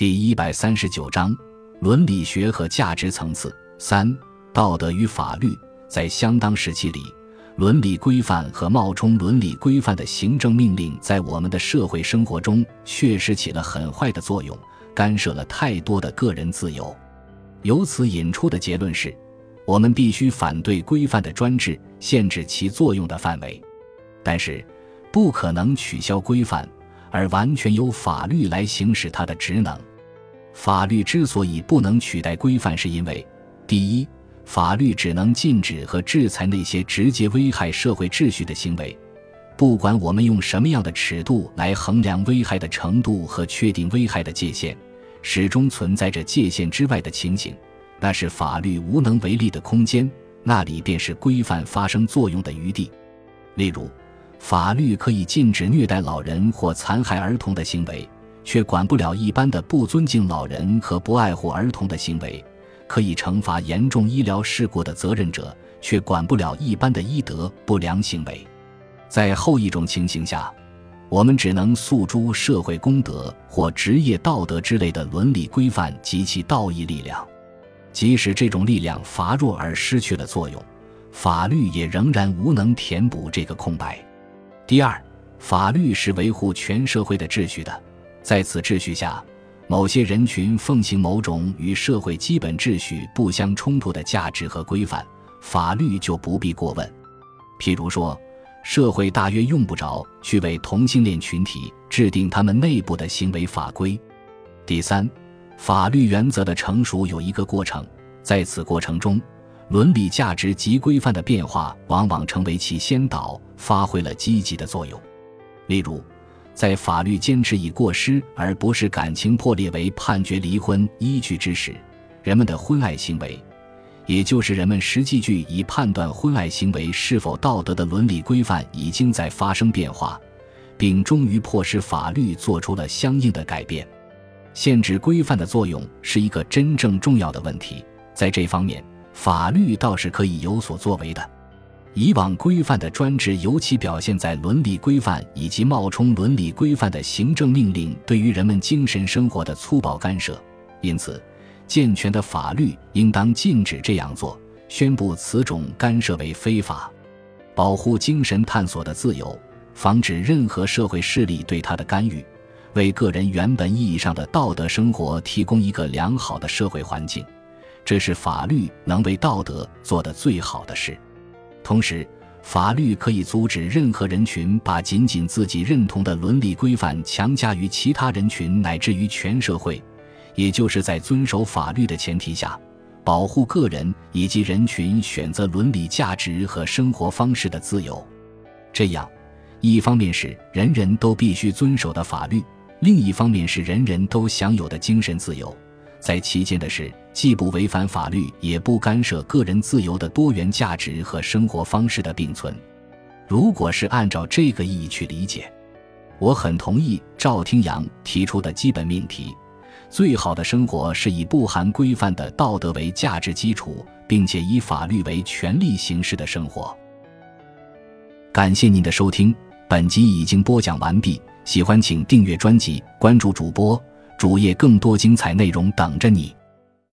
第一百三十九章伦理学和价值层次三道德与法律在相当时期里，伦理规范和冒充伦理规范的行政命令在我们的社会生活中确实起了很坏的作用，干涉了太多的个人自由。由此引出的结论是，我们必须反对规范的专制，限制其作用的范围，但是不可能取消规范，而完全由法律来行使它的职能。法律之所以不能取代规范，是因为，第一，法律只能禁止和制裁那些直接危害社会秩序的行为。不管我们用什么样的尺度来衡量危害的程度和确定危害的界限，始终存在着界限之外的情形，那是法律无能为力的空间，那里便是规范发生作用的余地。例如，法律可以禁止虐待老人或残害儿童的行为。却管不了一般的不尊敬老人和不爱护儿童的行为，可以惩罚严重医疗事故的责任者，却管不了一般的医德不良行为。在后一种情形下，我们只能诉诸社会公德或职业道德之类的伦理规范及其道义力量。即使这种力量乏弱而失去了作用，法律也仍然无能填补这个空白。第二，法律是维护全社会的秩序的。在此秩序下，某些人群奉行某种与社会基本秩序不相冲突的价值和规范，法律就不必过问。譬如说，社会大约用不着去为同性恋群体制定他们内部的行为法规。第三，法律原则的成熟有一个过程，在此过程中，伦理价值及规范的变化往往成为其先导，发挥了积极的作用。例如。在法律坚持以过失而不是感情破裂为判决离婚依据之时，人们的婚爱行为，也就是人们实际据以判断婚爱行为是否道德的伦理规范，已经在发生变化，并终于迫使法律做出了相应的改变。限制规范的作用是一个真正重要的问题，在这方面，法律倒是可以有所作为的。以往规范的专制，尤其表现在伦理规范以及冒充伦理规范的行政命令对于人们精神生活的粗暴干涉。因此，健全的法律应当禁止这样做，宣布此种干涉为非法，保护精神探索的自由，防止任何社会势力对他的干预，为个人原本意义上的道德生活提供一个良好的社会环境。这是法律能为道德做的最好的事。同时，法律可以阻止任何人群把仅仅自己认同的伦理规范强加于其他人群乃至于全社会，也就是在遵守法律的前提下，保护个人以及人群选择伦理价值和生活方式的自由。这样，一方面是人人都必须遵守的法律，另一方面是人人都享有的精神自由。在其间的是，既不违反法律，也不干涉个人自由的多元价值和生活方式的并存。如果是按照这个意义去理解，我很同意赵听阳提出的基本命题：最好的生活是以不含规范的道德为价值基础，并且以法律为权利形式的生活。感谢您的收听，本集已经播讲完毕。喜欢请订阅专辑，关注主播。主页更多精彩内容等着你。